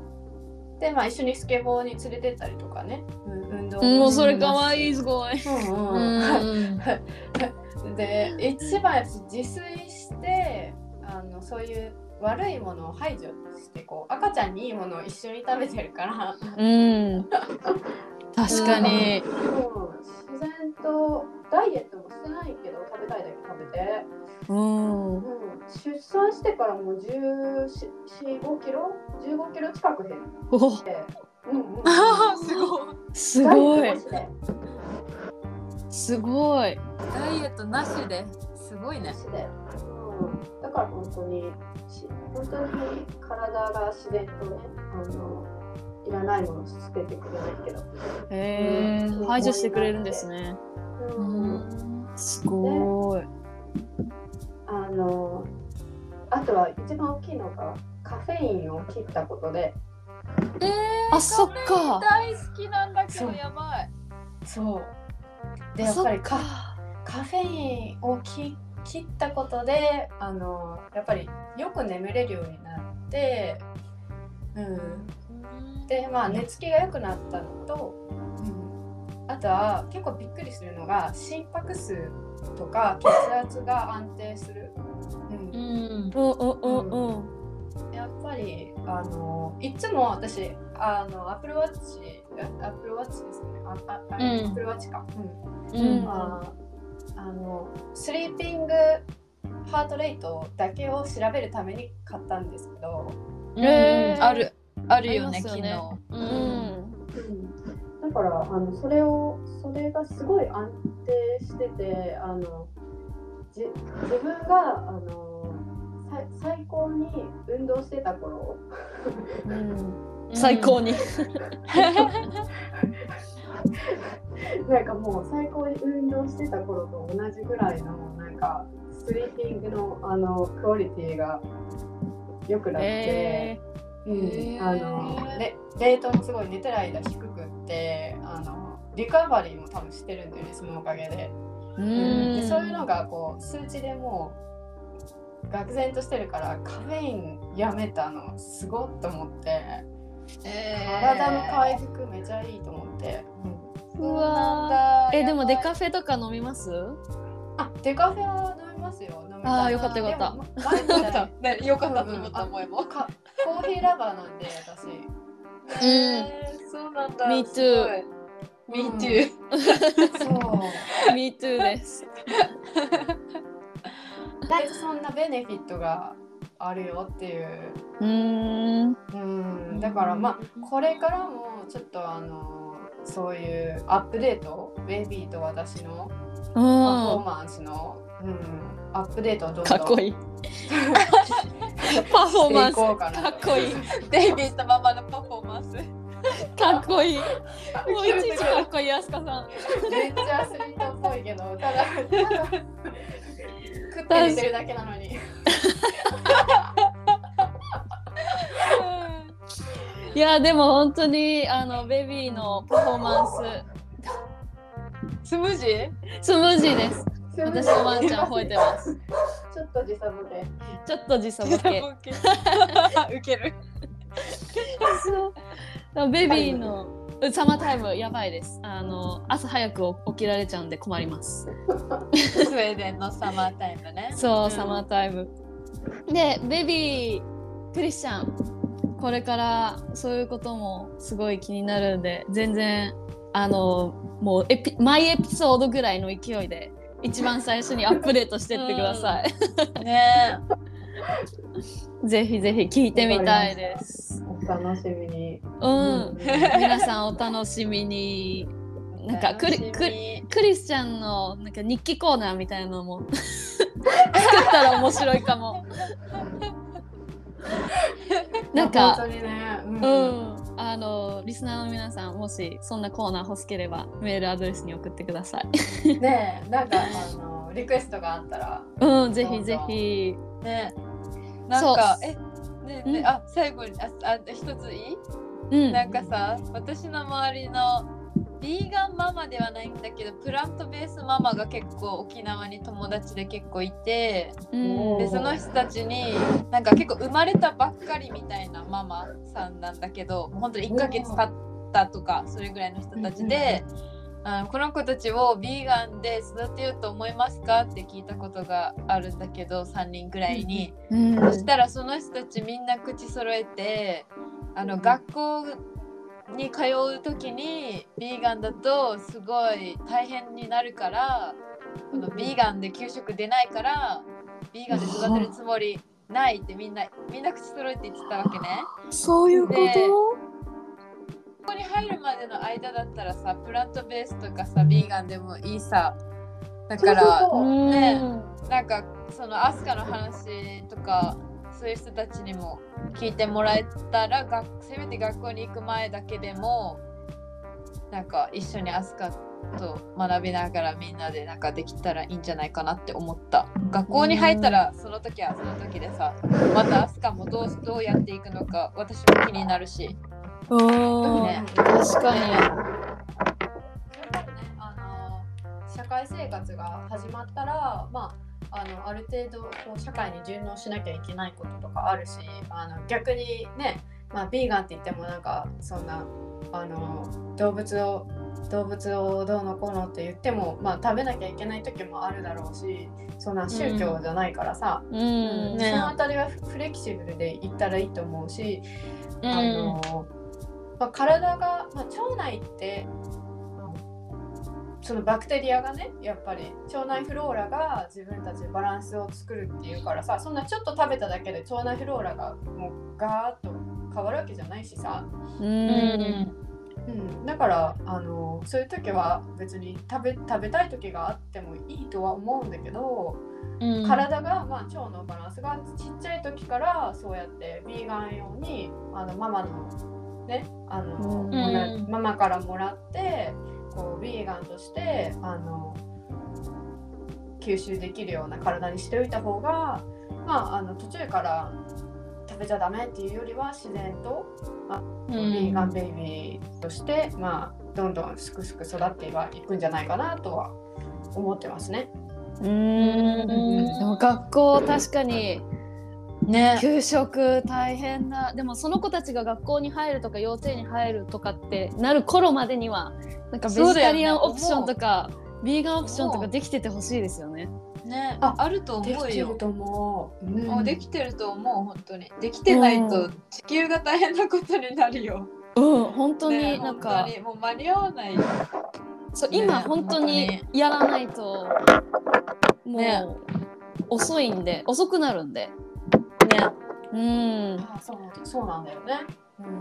で、まあ、一緒にスケボーに連れてったりとかね、うん、運動もうそれかかわいいすごい。うんううんん。(laughs) で一番やっぱ自炊してあのそういう悪いものを排除してこう赤ちゃんにいいものを一緒に食べてるから、うん。(laughs) 確かに。うん自然とダイエットもしてないけど食べたいだけ食べて、うん。うん、出産してからもう1415キロ？15キロ近く減っおて、うんうんうん、ああ、すごい。すごいダイエット。してすごい。ダイエットなしで。すごいね。で、うん、だから本当にし本当に体が自然とねあのいらないものを捨ててくれないけど、へえうん排除してくれるんですね。う。んすごい。あのあとは一番大きいのがカフェインを切ったことで。えー、あそっか。大好きなんだけどやばい。そう。でやっぱりカカフェインを切切ったことであのやっぱりよく眠れるようになって、うん、でまあ寝つきが良くなったのと、うん、あとは結構びっくりするのが心拍数とか血圧が安定する、うん。うん。うんうん。やっぱりあのいつも私あのアップルウォッチアップルウォッチですね。ああアップルウォッチか、うん。うん。まああのスリーピングハートレートだけを調べるために買ったんですけど、へーある。あるよね、昨ありますよ日。ねうん。だからあのそれをそれがすごい安定しててあのじ自分があのさ最高に運動してた頃うん。最高に。(laughs) (laughs) なんかもう最高に運動してた頃と同じぐらいのなんかスリーピングのあのクオリティが良くなって、へうんあのレレートもすごい寝てる間低くってあのリカバリーも多分してるんだよねそのおかげで,、うでん。そういうのがこう数値でもう愕然としてるからカフェインやめたのすごっと思って体の回復めちゃいいと思って、うんうわえでもデカフェとか飲みます？あデカフェは飲みますよ。あーよかったよかった。前みた。いよかったと思った、うん萌えも。かコーヒーラバーなんで私。えー、そうなんだ。Me す too Me too。そう。(laughs) Me too です。だいぶそんなベネフィットがあるよっていううーん。うんだからまあこれからもちょっとあのそういうアップデートベイビーと私のうパフォーん。マンスの、うん、アップデートをどんどんかっこいい。(laughs) パフォーマンス。かっこいい。デイビーとママのパフォーマンス。かっこいい。もういちいちかっこいい、あすかさん。めっちゃアスリートっぽいけどただただ (laughs) 食って寝てるだけなのにいや、でも本当に、あの、ベビーのパフォーマンスムージー？ス、スムージーです。私のワンちゃん吠えてます。ちょっと時差ボケちょっと時差ボケ。(laughs) ウケる。そうベビーのサマータイムやばいです。あの朝早く起きられちゃうんで困ります。そうウェーデンのサマータイムね。そう、うんサマータイム。で、ベビー、クリスチャン、これからそういうこともすごい気になるんで、全然、あの、もうエピ、毎エピソードぐらいの勢いで、一番最初にアップデートしてってください。ね (laughs) ぜひぜひ聞いてみたいです。お楽しみに。うん、皆さんお楽しみに。なんかクリクリクリスチャンのなんか日記コーナーみたいなのも (laughs) 作ったら面白いかも。(laughs) なんかね。ううん、あのリスナーの皆さんもしそんなコーナー欲しければメールアドレスに送ってください。ねえ、なんかあのリクエストがあったら。(laughs) うん、ぜひぜひ。ねなんかえねうんねあ最後にああ一ついい、うん、なんかさ私の周りのビーガンママではないんだけどプラントベースママが結構沖縄に友達で結構いてうん。でその人たちになんか結構生まれたばっかりみたいなママさんなんだけど本当に1ヶ月経ったとかそれぐらいの人たちで、あのこの子たちをビーガンで育てようと思いますかって聞いたことがあるんだけど3人ぐらいに。うん。そしたらその人たちみんな口揃えてあの学校に通う時にビーガンだとすごい大変になるからこのビーガンで給食出ないからビーガンで育てるつもりないってみんなみんな口揃えて言ってたわけね。そういうこでとここに入るまでの間だったらさプラントベースとかさビーガンでもいいさ。だからねなんかそのアスカの話とかそういう人たちにも聞いてもらえたらがせめて学校に行く前だけでもなんか一緒にアスカと学びながらみんなでなんかできたらいいんじゃないかなって思った。学校に入ったらその時はその時でさまたアスカもどうどうやっていくのか私も気になるし。うんね。確かに。あの社会生活が始まったら、まあ、あのある程度こう社会に順応しなきゃいけないこととかあるしあの逆にね、まあ、ビーガンって言ってもなんかそんなあの動物を動物をどうのこうのって言っても、まあ、食べなきゃいけない時もあるだろうしそんな宗教じゃないからさ、うん。ねそのあたりはフレキシブルでいったらいいと思うし、あのまあ、体が、まあ、腸内ってそのバクテリアがねやっぱり腸内フローラが自分たちでバランスを作るっていうからさそんなちょっと食べただけで腸内フローラがもうガーッと変わるわけじゃないしさ、ううん。んうん、だからあのそういう時は別に食べ食べたい時があってもいいとは思うんだけど、うん。体が、まあ、腸のバランスがちっちゃい時からそうやってビーガン用にあのママのねあの、うん。ママからもらってこうビーガンとしてあの吸収できるような体にしておいた方が、まあ、あの途中から食べちゃダメっていうよりは自然とうビーガンベイビーとして、まあ、どんどんすくすく育っていくんじゃないかなとは思ってますね。うんでも学校確かにね。給食大変だ。でもその子たちが学校に入るとか幼稚園に入るとかってなる頃までにはなんかベジタリアンオプションとか、ビーガンオプションとかできててほしいですよね。ね。ああると思できうよてると思う。うん。もうできてると思う本当に。できてないと地球が大変なことになるよ、うん本当ねになんか、もう間に合わないよそうね。今本当にやらないともう、ね。遅いんで遅くなるんで。ね。うん。あそうそうなんだよね。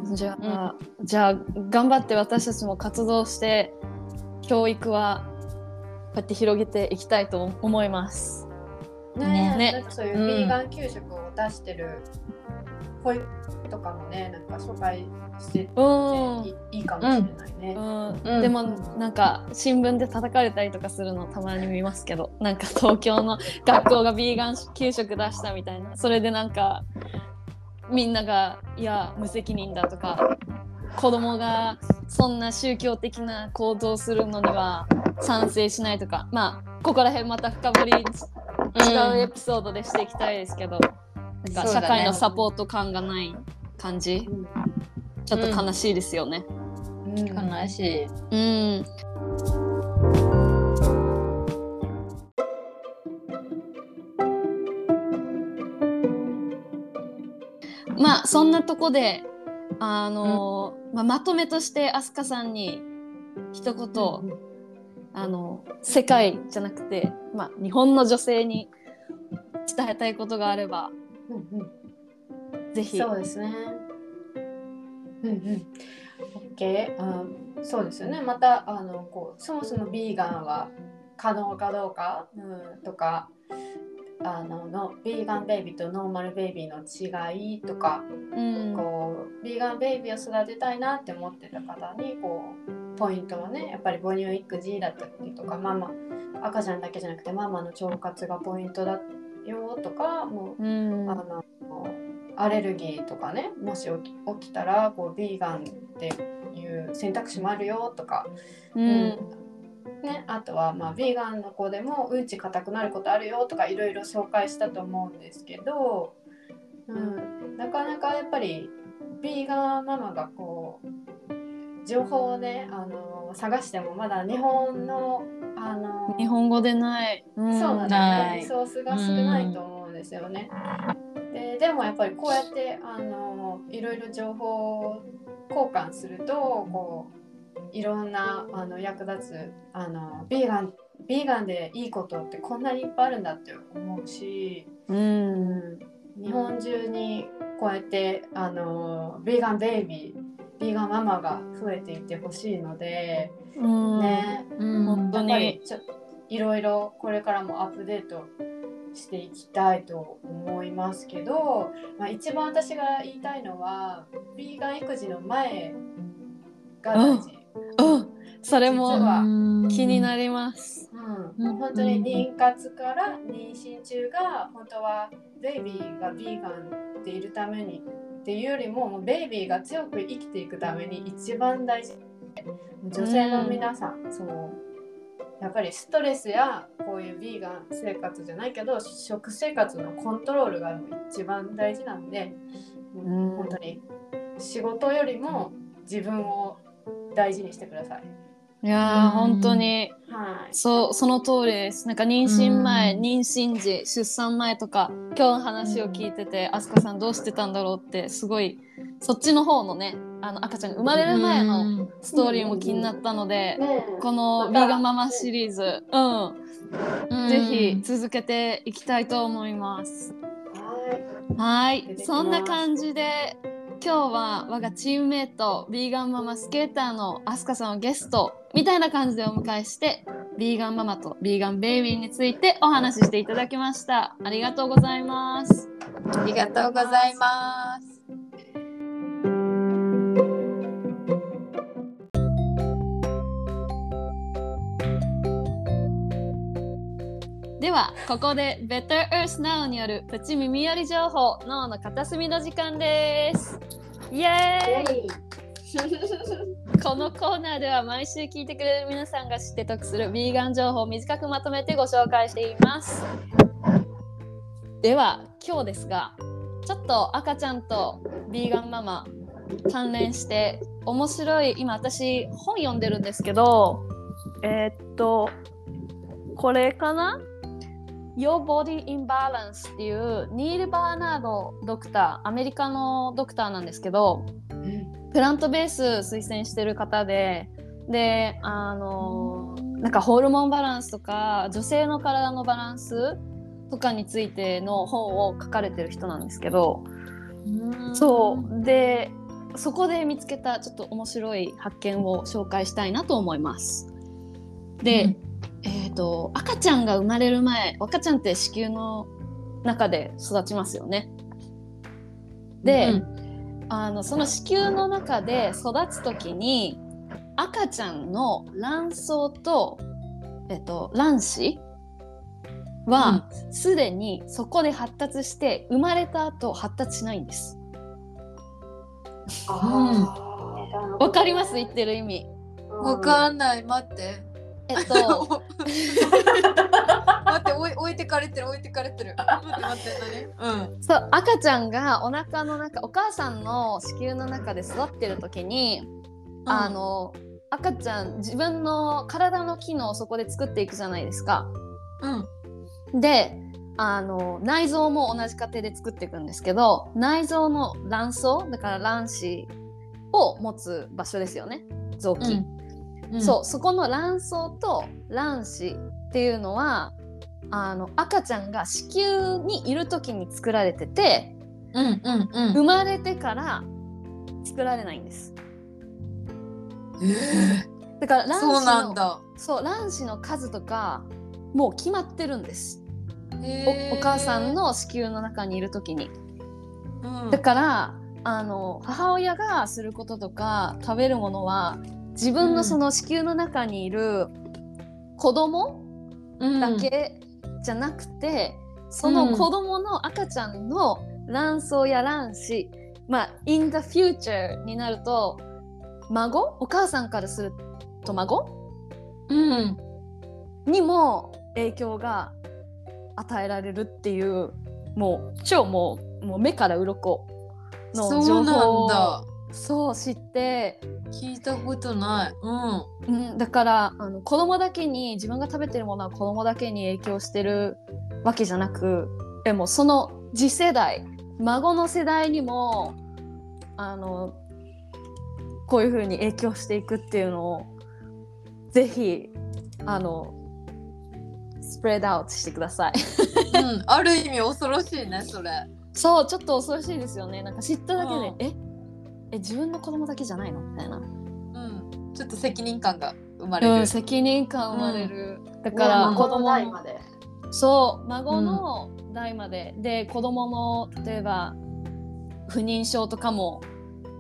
うん。じゃあ、じゃあ頑張って私たちも活動して教育はこうやって広げていきたいと思います。ねね。そういうビーガン給食を出してる保育園とかもね、なんか紹介しててうんいいいかもしれないね。うん。うん。でもなんか新聞で叩かれたりとかするのたまに見ますけどなんか東京の学校がビーガン給食出したみたいな。それでなんかみんながいや無責任だとか子供がそんな宗教的な行動をするのには賛成しないとかまあここら辺また深掘り違うエピソードでしていきたいですけど、なんか社会のサポート感がない感じ、ね、ちょっと悲しいですよね。うん、悲しい、うん。まあそんなとこであの、うん、まあ、まとめとして飛鳥さんに一言、うん、あの世界じゃなくて、まあ、日本の女性に伝えたいことがあればうんうんぜひ。そうですね。うんうん。OK、うん。そうですよね。またあのこうそもそもビーガンは可能かどうか、うん、とか。あののビーガンベイビーとノーマルベイビーの違いとか、うんこうビーガンベイビーを育てたいなって思ってた方にこうポイントはねやっぱり母乳育児だったりとかママ赤ちゃんだけじゃなくてママの腸活がポイントだよとかもううん。あのアレルギーとかねもし起きたらこうビーガンっていう選択肢もあるよとか、うん。ね、あとはまあビーガンの子でもうんち硬くなることあるよとかいろいろ紹介したと思うんですけど、うん、なかなかやっぱりビーガンママがこう情報をねあの探してもまだ日本のあの日本語でない。うんそうなんだよリソースが少ないと思うんですよね。ででもやっぱりこうやってあのいろいろ情報交換するとこういろんなあの役立つあのビーガンビーガンでいいことってこんなにいっぱいあるんだって思うし、うん日本中にこうやってあのビーガンベイビービーガンママが増えていってほしいので、うん。ね。うん。本当に。ちょいろいろこれからもアップデートしていきたいと思いますけど、まあ、一番私が言いたいのはビーガン育児の前が大事。うん。それ実もは。気になります。うん、本当に妊活から妊娠中が本当はベイビーがビーガンでいるためにっていうよりももうベイビーが強く生きていくために一番大事。女性の皆さん、そうやっぱりストレスやこういうビーガン生活じゃないけど食生活のコントロールが一番大事なんで、うん。本当に。仕事よりも自分を大事にしてください。いや本当に。はい。そうその通りです。なんか妊娠前、うん。妊娠時、出産前とか今日の話を聞いてて、あすかさんどうしてたんだろうってすごいそっちの方のねあの赤ちゃんが生まれる前のストーリーも気になったので、この「ビーガンママ」シリーズ、うん。うん。ぜひ続けていきたいと思います。はい。はい、そんな感じで今日は我がチームメイトヴィーガンママスケーターのアスカさんをゲストみたいな感じでお迎えしてヴィーガンママとヴィーガンベイビーについてお話ししていただきました。ありがとうございます。ありがとうございます。ではここで Better Earth Now によるプチ耳寄り情報脳の片隅の時間です。イエーイ (laughs) このコーナーでは毎週聞いてくれる皆さんが知って得するビーガン情報を短くまとめてご紹介しています。では今日ですがちょっと赤ちゃんとビーガンママ関連して面白い今私本読んでるんですけどえーっとこれかな？Your Body Imbalance っていうニール・バーナードドクターアメリカのドクターなんですけどプラントベース推薦してる方でであのなんかホルモンバランスとか女性の体のバランスとかについての本を書かれてる人なんですけどそう。でそこで見つけたちょっと面白い発見を紹介したいなと思います。で、うんえー、と赤ちゃんが生まれる前赤ちゃんって子宮の中で育ちますよね。で、うんあのその子宮の中で育つ時に赤ちゃんの卵巣と、えっと、卵子はすでにそこで発達して生まれた後発達しないんです。わわかります？言ってる意味。わかんない、待って。えっと (laughs) 待って、(laughs) 置い置いてかれてる、置いてかれてる。待って待って、何？うん。そう赤ちゃんがお腹の中お母さんの子宮の中で育ってる時に、あの赤ちゃん自分の体の機能をそこで作っていくじゃないですか。うん。であの内臓も同じ過程で作っていくんですけど内臓の卵巣だから卵子を持つ場所ですよね臓器、うんそうそこの卵巣と卵子っていうのはあの赤ちゃんが子宮にいる時に作られててうんうんうん。生まれてから作られないんです。だから卵子そうのなんだ。そう卵子の数とかもう決まってるんです。おお母さんの子宮の中にいる時に。うん。だからあの母親がすることとか食べるものは自分のその子宮の中にいる子供うん。だけじゃなくて、その子供の赤ちゃんの卵巣や卵子、まあ in the future になると孫？お母さんからすると孫？うん。にも影響が与えられるっていうもう超もうもう目から鱗のそう情なん報そう知って、聞いたことない。うん。うん、だからあの子供だけに自分が食べてるものは子供だけに影響してるわけじゃなくでもその次世代孫の世代にもあのこういうふうに影響していくっていうのをぜひあのスプレードアウトしてください。うん、ある意味恐ろしいねそれ。そうちょっと恐ろしいですよね。なんか知っただけで、うん。え？え自分の子供だけじゃないの？みたいな、うん。ちょっと責任感が生まれる、うん、責任感生まれる、だかからら子子供代まで。そう孫の代まで、で子供の例えば不妊症とかも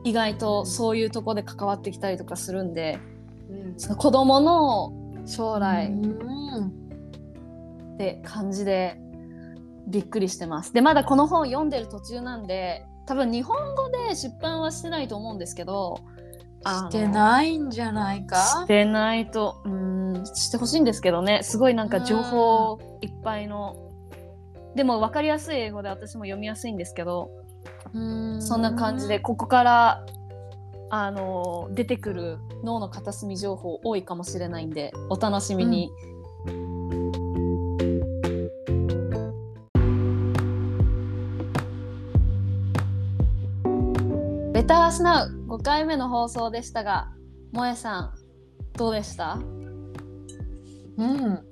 意外とそういうとこで関わってきたりとかするんでうん。その子供の将来うん。って感じでびっくりしてます。でまだこの本読んでる途中なんで多分日本語で出版はしてないと思うんですけどしてないんじゃないか？してないとうんしてほしいんですけどね。すごいなんか情報いっぱいのでも分かりやすい英語で私も読みやすいんですけどうん。そんな感じでここからあの出てくる脳の片隅情報多いかもしれないんでお楽しみに。ベタースナウ5回目の放送でしたが萌えさんどうでした？うん。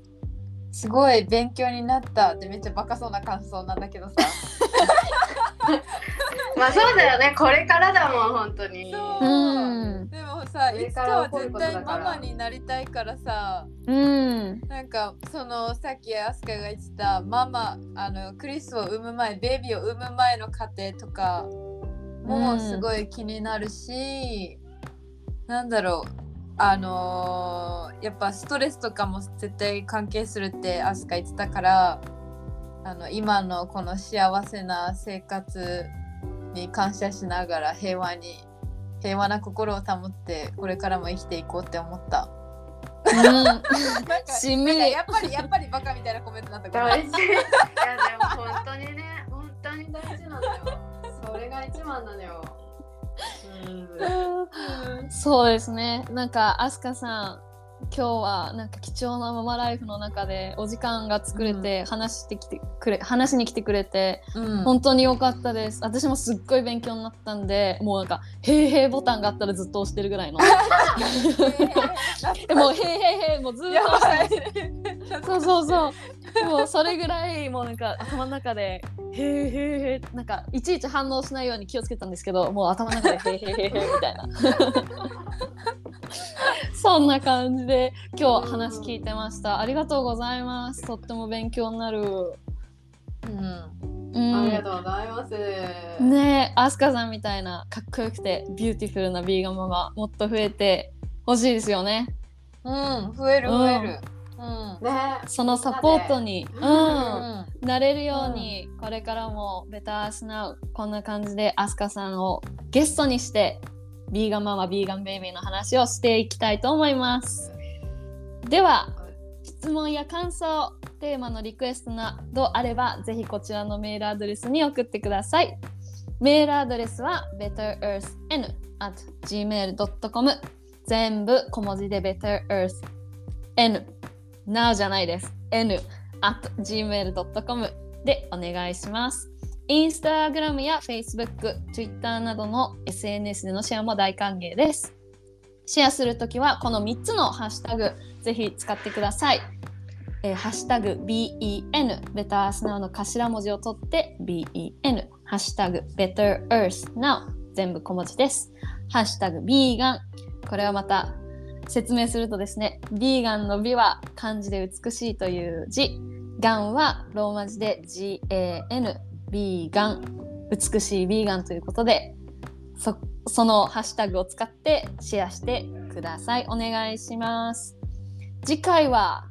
すごい勉強になったってめっちゃバカそうな感想なんだけどさ。(laughs) まあそうだよね。これからだもん本当に。そう。うん。でもさ上いつかは絶対ママになりたいからさうん。なんかそのさっきアスカが言ってたママあのクリスを産む前ベビーを産む前の過程とかもすごい気になるし、なんだろうあのーやっぱストレスとかも絶対関係するってアスカ言ってたからあの今のこの幸せな生活に感謝しながら平和に平和な心を保ってこれからも生きていこうって思った。うん (laughs) やっぱりやっぱりバカみたいなコメントなんだけど。(laughs) 大事。いやでも本当にね、本当に大事なのよ。それが一番なのよ。うん。そうですねなんかアスカさん今日はなんか貴重なママライフの中でお時間が作れて話してきてくれ、話に来てくれてうん。本当に良かったです。私もすっごい勉強になったんでもうなんか「へいへい」ボタンがあったらずっと押してるぐらいの。でも「へいへいへい」もうずっとや押ばしてい。(laughs) そうそうそう。もうそれぐらいもうなんか頭の中で「へーへーへー」なんかいちいち反応しないように気をつけたんですけどもう頭の中で「へーへーへーへー」みたいなそんな感じで今日話聞いてましたありがとうございますとっても勉強になるうん。うんありがとうございます。ねえアスカさんみたいなかっこよくてビューティフルなビーガンママもっと増えてほしいですよねうん、増える増える。うん。ね。そのサポートにううんうん。なれるように、これからもベタースナウこんな感じでアスカさんをゲストにしてビーガンママビーガンベイビーの話をしていきたいと思います。では質問や感想テーマのリクエストなどあればぜひこちらのメールアドレスに送ってください。メールアドレスは betterearthn at gmail.com 全部小文字で betterearthn now じゃないです。n at gmail.com でお願いします。インスタグラムや Facebook、Twitter などの SNS でのシェアも大歓迎です。シェアするときはこの3つのハッシュタグぜひ使ってください。えーハッシュタグ BEN、Better Earth Now の頭文字を取って BEN、ハッシュタグ Better Earth Now 全部小文字です。ハッシュタグ B ガン、これはまた説明するとですね、ビーガンの美は漢字で美しいという字、ガンはローマ字で GAN、ビーガン、美しいビーガンということで、そそのハッシュタグを使ってシェアしてください。お願いします。次回は、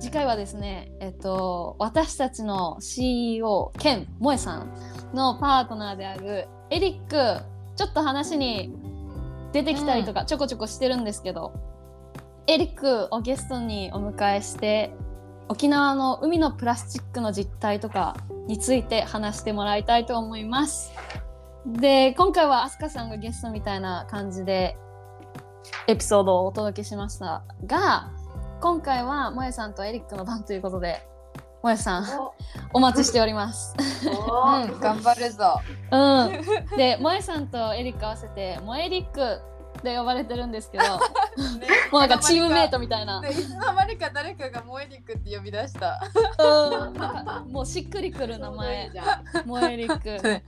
次回はですね、えっと、私たちの CEO、ケン・モエさんのパートナーであるエリック、ちょっと話に出てきたりとかちょこちょこしてるんですけど、エリックをゲストにお迎えして沖縄の海のプラスチックの実態とかについて話してもらいたいと思います。で今回はアスカさんがゲストみたいな感じでエピソードをお届けしましたが今回は萌えさんとエリックの番ということで萌えさんお待ちしております。おうん、頑張るぞ。うん、で萌えさんとエリック合わせて萌えリックで呼ばれてるんですけど (laughs) (laughs) もうなんかチームメイトみたいな、でいつの間にか誰かがモエリックって呼び出した。うん、なんかもうしっくりくる名前。じゃん萌えリック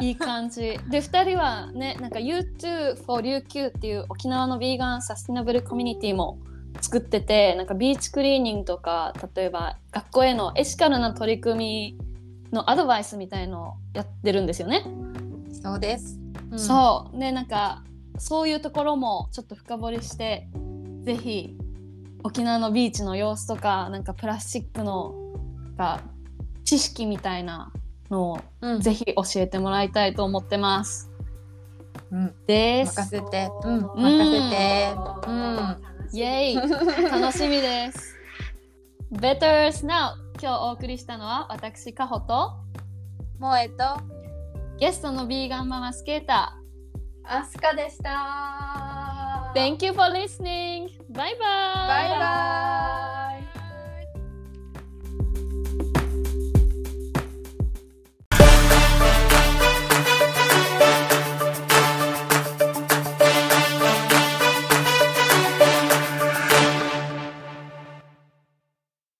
いい感じ。で2人はねなんか U2 for 琉球っていう沖縄のヴィーガンサスティナブルコミュニティも作っててなんかビーチクリーニングとか例えば学校へのエシカルな取り組みのアドバイスみたいのをやってるんですよね。そうです。うん。そう。でなんかそういうところもちょっと深掘りしてぜひ沖縄のビーチの様子とかなんかプラスチックのが知識みたいなのをうんぜひ教えてもらいたいと思ってます。うん、です。任せて。うん、任せて。うん。イエイ (laughs) 楽しみです。Better Now 今日お送りしたのは私カホとモエと。ゲストのビーガンママスケータアスカでしたー。Thank you for listening! バイバイ